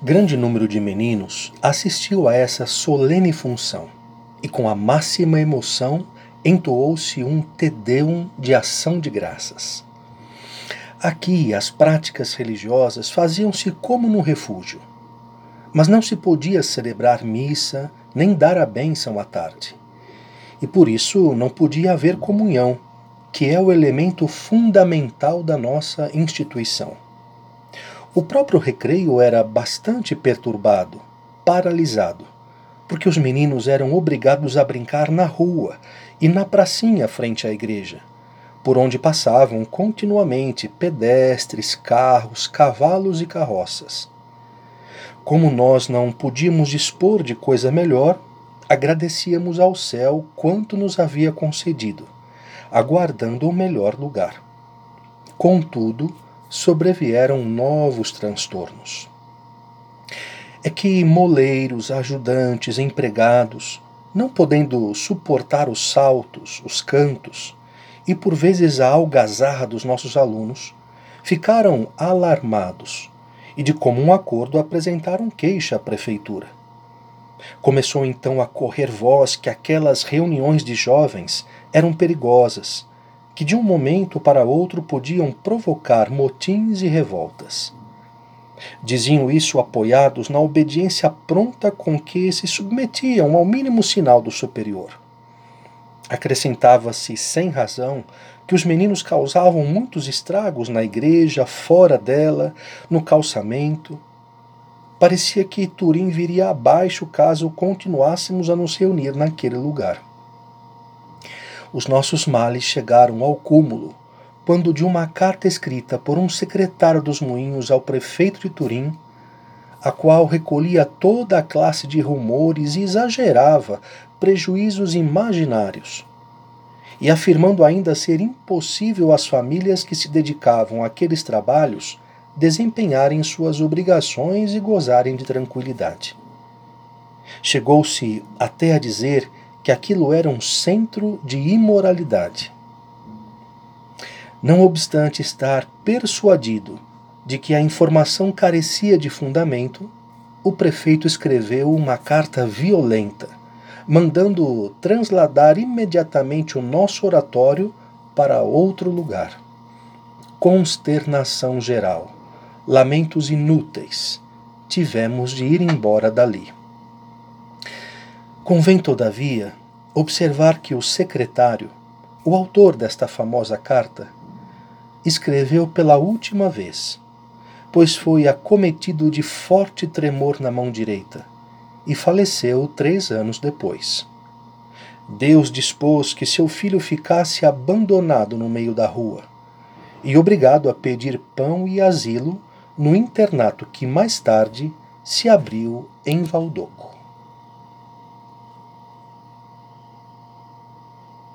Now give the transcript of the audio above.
Grande número de meninos assistiu a essa solene função e, com a máxima emoção, entoou-se um Tedeum de ação de graças. Aqui as práticas religiosas faziam-se como no refúgio, mas não se podia celebrar missa nem dar a bênção à tarde. E por isso não podia haver comunhão, que é o elemento fundamental da nossa instituição. O próprio recreio era bastante perturbado, paralisado, porque os meninos eram obrigados a brincar na rua e na pracinha frente à igreja, por onde passavam continuamente pedestres, carros, cavalos e carroças. Como nós não podíamos dispor de coisa melhor, agradecíamos ao céu quanto nos havia concedido, aguardando o melhor lugar. Contudo, sobrevieram novos transtornos. É que moleiros, ajudantes, empregados, não podendo suportar os saltos, os cantos e por vezes a algazarra dos nossos alunos, ficaram alarmados e, de comum acordo, apresentaram queixa à prefeitura. Começou então a correr voz que aquelas reuniões de jovens eram perigosas que de um momento para outro podiam provocar motins e revoltas. Diziam isso apoiados na obediência pronta com que se submetiam ao mínimo sinal do superior. Acrescentava-se sem razão que os meninos causavam muitos estragos na igreja, fora dela, no calçamento. Parecia que Turim viria abaixo caso continuássemos a nos reunir naquele lugar os nossos males chegaram ao cúmulo quando, de uma carta escrita por um secretário dos moinhos ao prefeito de Turim, a qual recolhia toda a classe de rumores e exagerava prejuízos imaginários, e afirmando ainda ser impossível às famílias que se dedicavam àqueles trabalhos desempenharem suas obrigações e gozarem de tranquilidade. Chegou-se até a dizer que aquilo era um centro de imoralidade. Não obstante estar persuadido de que a informação carecia de fundamento, o prefeito escreveu uma carta violenta, mandando transladar imediatamente o nosso oratório para outro lugar. Consternação geral, lamentos inúteis. Tivemos de ir embora dali. Convém, todavia, observar que o secretário, o autor desta famosa carta, escreveu pela última vez, pois foi acometido de forte tremor na mão direita e faleceu três anos depois. Deus dispôs que seu filho ficasse abandonado no meio da rua e obrigado a pedir pão e asilo no internato que mais tarde se abriu em Valdoco.